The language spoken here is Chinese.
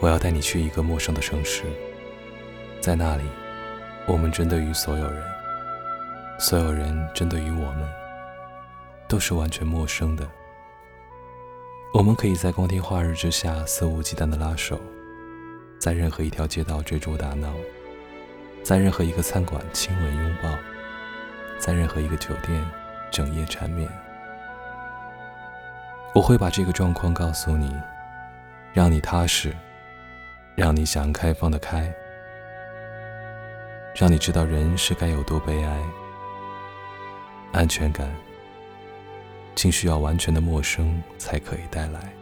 我要带你去一个陌生的城市，在那里，我们针对于所有人，所有人针对于我们，都是完全陌生的。我们可以在光天化日之下肆无忌惮的拉手，在任何一条街道追逐打闹，在任何一个餐馆亲吻拥抱，在任何一个酒店整夜缠绵。我会把这个状况告诉你，让你踏实。让你想开放的开，让你知道人是该有多悲哀。安全感，竟需要完全的陌生才可以带来。